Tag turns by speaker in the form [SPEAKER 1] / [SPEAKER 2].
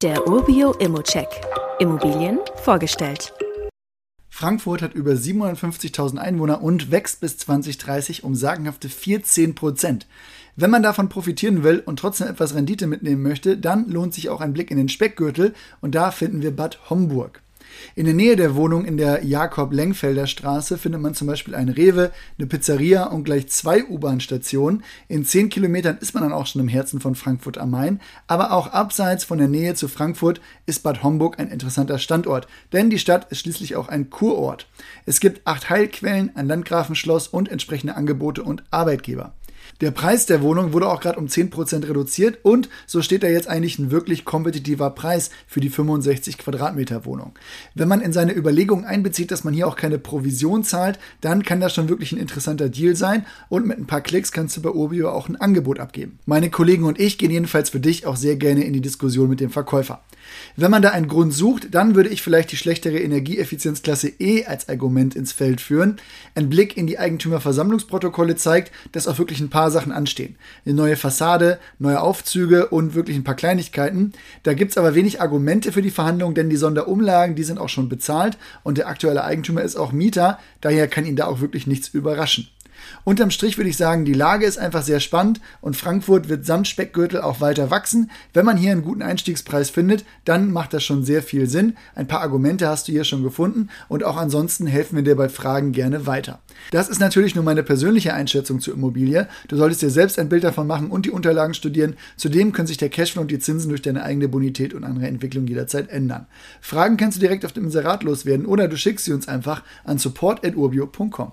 [SPEAKER 1] Der Urbio Immocheck. Immobilien vorgestellt.
[SPEAKER 2] Frankfurt hat über 750.000 Einwohner und wächst bis 2030 um sagenhafte 14 Prozent. Wenn man davon profitieren will und trotzdem etwas Rendite mitnehmen möchte, dann lohnt sich auch ein Blick in den Speckgürtel und da finden wir Bad Homburg. In der Nähe der Wohnung in der Jakob-Lengfelder Straße findet man zum Beispiel ein Rewe, eine Pizzeria und gleich zwei U-Bahn-Stationen. In zehn Kilometern ist man dann auch schon im Herzen von Frankfurt am Main. Aber auch abseits von der Nähe zu Frankfurt ist Bad Homburg ein interessanter Standort, denn die Stadt ist schließlich auch ein Kurort. Es gibt acht Heilquellen, ein Landgrafenschloss und entsprechende Angebote und Arbeitgeber. Der Preis der Wohnung wurde auch gerade um 10% reduziert und so steht da jetzt eigentlich ein wirklich kompetitiver Preis für die 65 Quadratmeter Wohnung. Wenn man in seine Überlegungen einbezieht, dass man hier auch keine Provision zahlt, dann kann das schon wirklich ein interessanter Deal sein und mit ein paar Klicks kannst du bei Urbio auch ein Angebot abgeben. Meine Kollegen und ich gehen jedenfalls für dich auch sehr gerne in die Diskussion mit dem Verkäufer. Wenn man da einen Grund sucht, dann würde ich vielleicht die schlechtere Energieeffizienzklasse E als Argument ins Feld führen. Ein Blick in die Eigentümerversammlungsprotokolle zeigt, dass auch wirklich ein paar Sachen anstehen. Eine neue Fassade, neue Aufzüge und wirklich ein paar Kleinigkeiten. Da gibt es aber wenig Argumente für die Verhandlungen, denn die Sonderumlagen, die sind auch schon bezahlt und der aktuelle Eigentümer ist auch Mieter. Daher kann ihn da auch wirklich nichts überraschen. Unterm Strich würde ich sagen, die Lage ist einfach sehr spannend und Frankfurt wird samt Speckgürtel auch weiter wachsen. Wenn man hier einen guten Einstiegspreis findet, dann macht das schon sehr viel Sinn. Ein paar Argumente hast du hier schon gefunden und auch ansonsten helfen wir dir bei Fragen gerne weiter. Das ist natürlich nur meine persönliche Einschätzung zur Immobilie. Du solltest dir selbst ein Bild davon machen und die Unterlagen studieren. Zudem können sich der Cashflow und die Zinsen durch deine eigene Bonität und andere Entwicklung jederzeit ändern. Fragen kannst du direkt auf dem Inserat loswerden oder du schickst sie uns einfach an support.urbio.com.